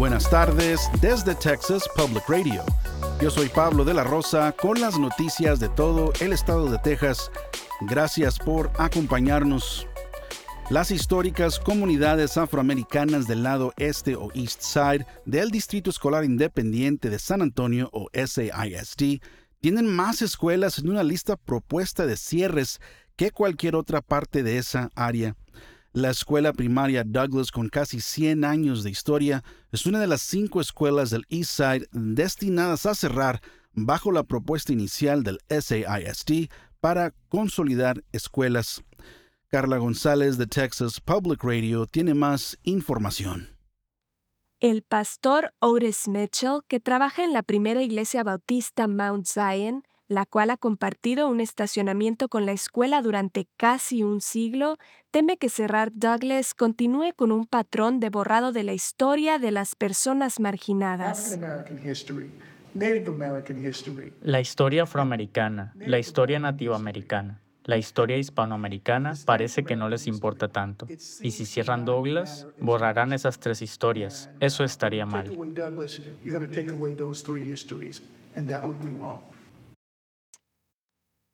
Buenas tardes desde Texas Public Radio. Yo soy Pablo de la Rosa con las noticias de todo el estado de Texas. Gracias por acompañarnos. Las históricas comunidades afroamericanas del lado este o East Side del Distrito Escolar Independiente de San Antonio o SAISD tienen más escuelas en una lista propuesta de cierres que cualquier otra parte de esa área. La escuela primaria Douglas, con casi 100 años de historia, es una de las cinco escuelas del East Side destinadas a cerrar bajo la propuesta inicial del SAISD para consolidar escuelas. Carla González de Texas Public Radio tiene más información. El pastor Otis Mitchell, que trabaja en la primera iglesia bautista Mount Zion, la cual ha compartido un estacionamiento con la escuela durante casi un siglo, teme que cerrar Douglas continúe con un patrón de borrado de la historia de las personas marginadas. La historia afroamericana, la historia nativoamericana, la historia hispanoamericana parece que no les importa tanto. Y si cierran Douglas, borrarán esas tres historias. Eso estaría mal.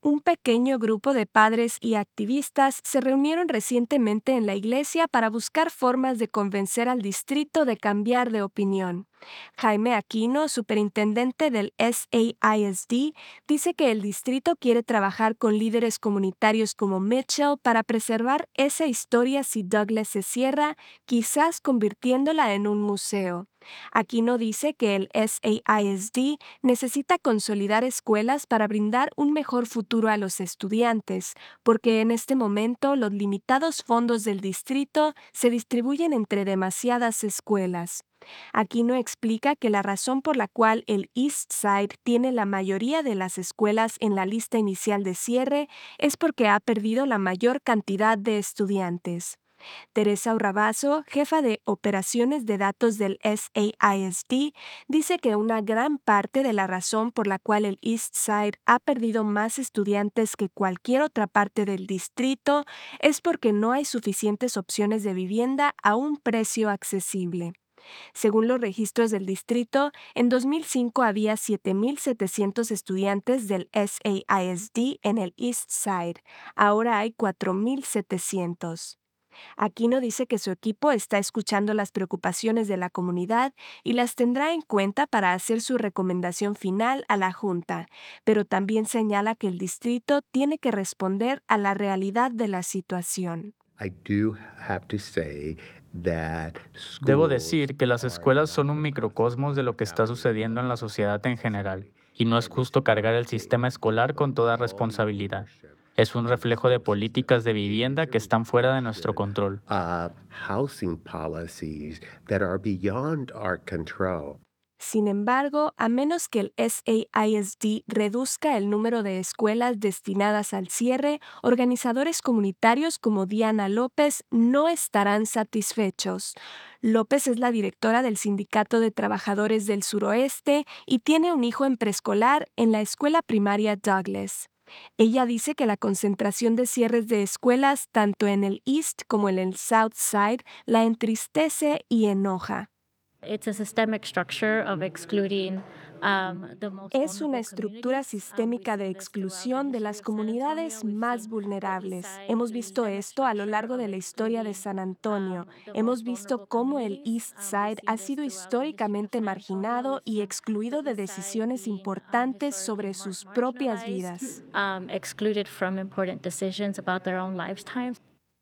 Un pequeño grupo de padres y activistas se reunieron recientemente en la iglesia para buscar formas de convencer al distrito de cambiar de opinión. Jaime Aquino, superintendente del SAISD, dice que el distrito quiere trabajar con líderes comunitarios como Mitchell para preservar esa historia si Douglas se cierra, quizás convirtiéndola en un museo. Aquino dice que el SAISD necesita consolidar escuelas para brindar un mejor futuro a los estudiantes, porque en este momento los limitados fondos del distrito se distribuyen entre demasiadas escuelas. Aquino explica que la razón por la cual el East Side tiene la mayoría de las escuelas en la lista inicial de cierre es porque ha perdido la mayor cantidad de estudiantes. Teresa Urrabazo, jefa de operaciones de datos del SAISD, dice que una gran parte de la razón por la cual el East Side ha perdido más estudiantes que cualquier otra parte del distrito es porque no hay suficientes opciones de vivienda a un precio accesible. Según los registros del distrito, en 2005 había 7.700 estudiantes del SAISD en el East Side. Ahora hay 4.700. Aquino dice que su equipo está escuchando las preocupaciones de la comunidad y las tendrá en cuenta para hacer su recomendación final a la Junta, pero también señala que el distrito tiene que responder a la realidad de la situación. Debo decir que las escuelas son un microcosmos de lo que está sucediendo en la sociedad en general, y no es justo cargar el sistema escolar con toda responsabilidad. es un reflejo de políticas de vivienda que están fuera de nuestro control. Sin embargo, a menos que el SAISD reduzca el número de escuelas destinadas al cierre, organizadores comunitarios como Diana López no estarán satisfechos. López es la directora del Sindicato de Trabajadores del Suroeste y tiene un hijo en preescolar en la escuela primaria Douglas. Ella dice que la concentración de cierres de escuelas tanto en el East como en el South Side la entristece y enoja. Um, es una estructura sistémica de exclusión de las comunidades más vulnerables. Hemos visto esto a lo largo de la historia de San Antonio. Hemos visto cómo el East Side ha sido históricamente marginado y excluido de decisiones importantes sobre sus propias vidas.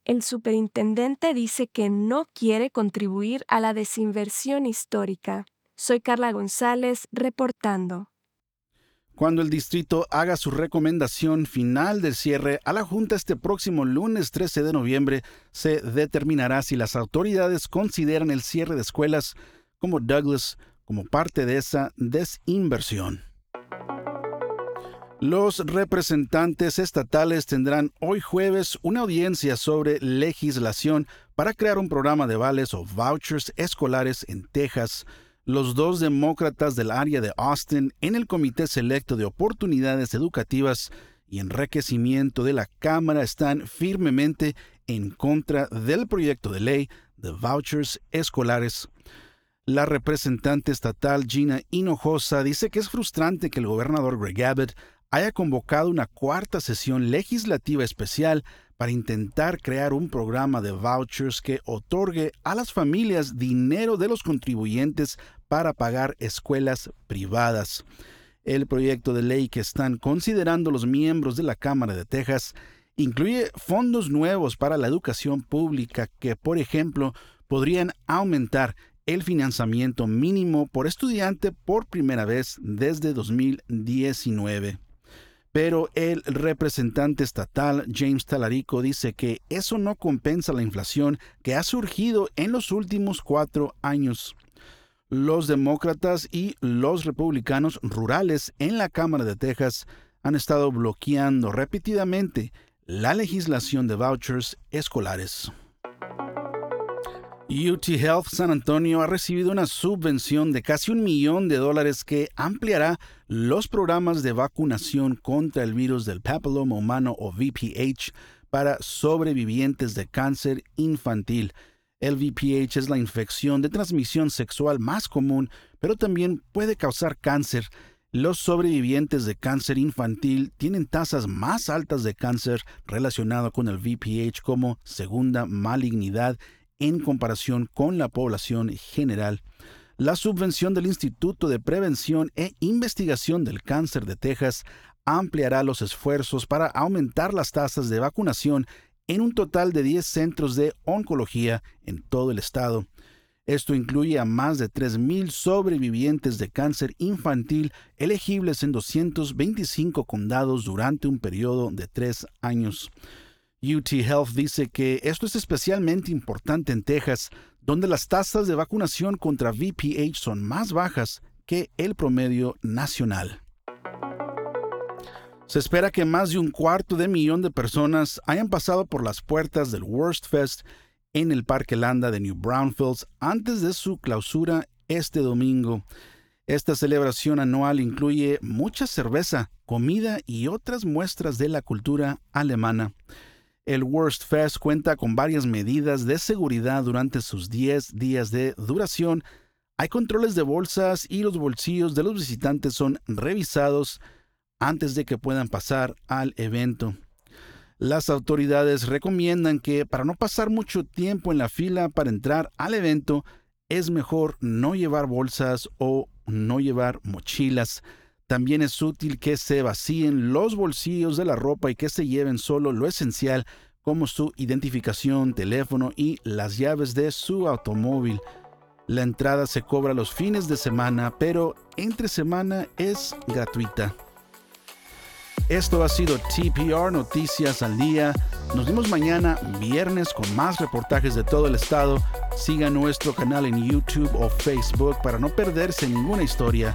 El superintendente dice que no quiere contribuir a la desinversión histórica. Soy Carla González reportando. Cuando el distrito haga su recomendación final del cierre a la Junta este próximo lunes 13 de noviembre, se determinará si las autoridades consideran el cierre de escuelas como Douglas como parte de esa desinversión. Los representantes estatales tendrán hoy jueves una audiencia sobre legislación para crear un programa de vales o vouchers escolares en Texas los dos demócratas del área de Austin en el Comité Selecto de Oportunidades Educativas y Enriquecimiento de la Cámara están firmemente en contra del proyecto de ley de vouchers escolares. La representante estatal Gina Hinojosa dice que es frustrante que el gobernador Greg Abbott haya convocado una cuarta sesión legislativa especial para intentar crear un programa de vouchers que otorgue a las familias dinero de los contribuyentes para pagar escuelas privadas. El proyecto de ley que están considerando los miembros de la Cámara de Texas incluye fondos nuevos para la educación pública que, por ejemplo, podrían aumentar el financiamiento mínimo por estudiante por primera vez desde 2019. Pero el representante estatal James Talarico dice que eso no compensa la inflación que ha surgido en los últimos cuatro años. Los demócratas y los republicanos rurales en la Cámara de Texas han estado bloqueando repetidamente la legislación de vouchers escolares. UT Health San Antonio ha recibido una subvención de casi un millón de dólares que ampliará los programas de vacunación contra el virus del papiloma humano o VPH para sobrevivientes de cáncer infantil. El VPH es la infección de transmisión sexual más común, pero también puede causar cáncer. Los sobrevivientes de cáncer infantil tienen tasas más altas de cáncer relacionado con el VPH como segunda malignidad en comparación con la población general. La subvención del Instituto de Prevención e Investigación del Cáncer de Texas ampliará los esfuerzos para aumentar las tasas de vacunación en un total de 10 centros de oncología en todo el estado. Esto incluye a más de 3.000 sobrevivientes de cáncer infantil elegibles en 225 condados durante un periodo de tres años. UT Health dice que esto es especialmente importante en Texas, donde las tasas de vacunación contra VPH son más bajas que el promedio nacional. Se espera que más de un cuarto de millón de personas hayan pasado por las puertas del Worst Fest en el Parque Landa de New Brownfields antes de su clausura este domingo. Esta celebración anual incluye mucha cerveza, comida y otras muestras de la cultura alemana. El Worst Fest cuenta con varias medidas de seguridad durante sus 10 días de duración. Hay controles de bolsas y los bolsillos de los visitantes son revisados antes de que puedan pasar al evento. Las autoridades recomiendan que para no pasar mucho tiempo en la fila para entrar al evento, es mejor no llevar bolsas o no llevar mochilas. También es útil que se vacíen los bolsillos de la ropa y que se lleven solo lo esencial como su identificación, teléfono y las llaves de su automóvil. La entrada se cobra los fines de semana, pero entre semana es gratuita. Esto ha sido TPR Noticias al Día. Nos vemos mañana viernes con más reportajes de todo el estado. Siga nuestro canal en YouTube o Facebook para no perderse ninguna historia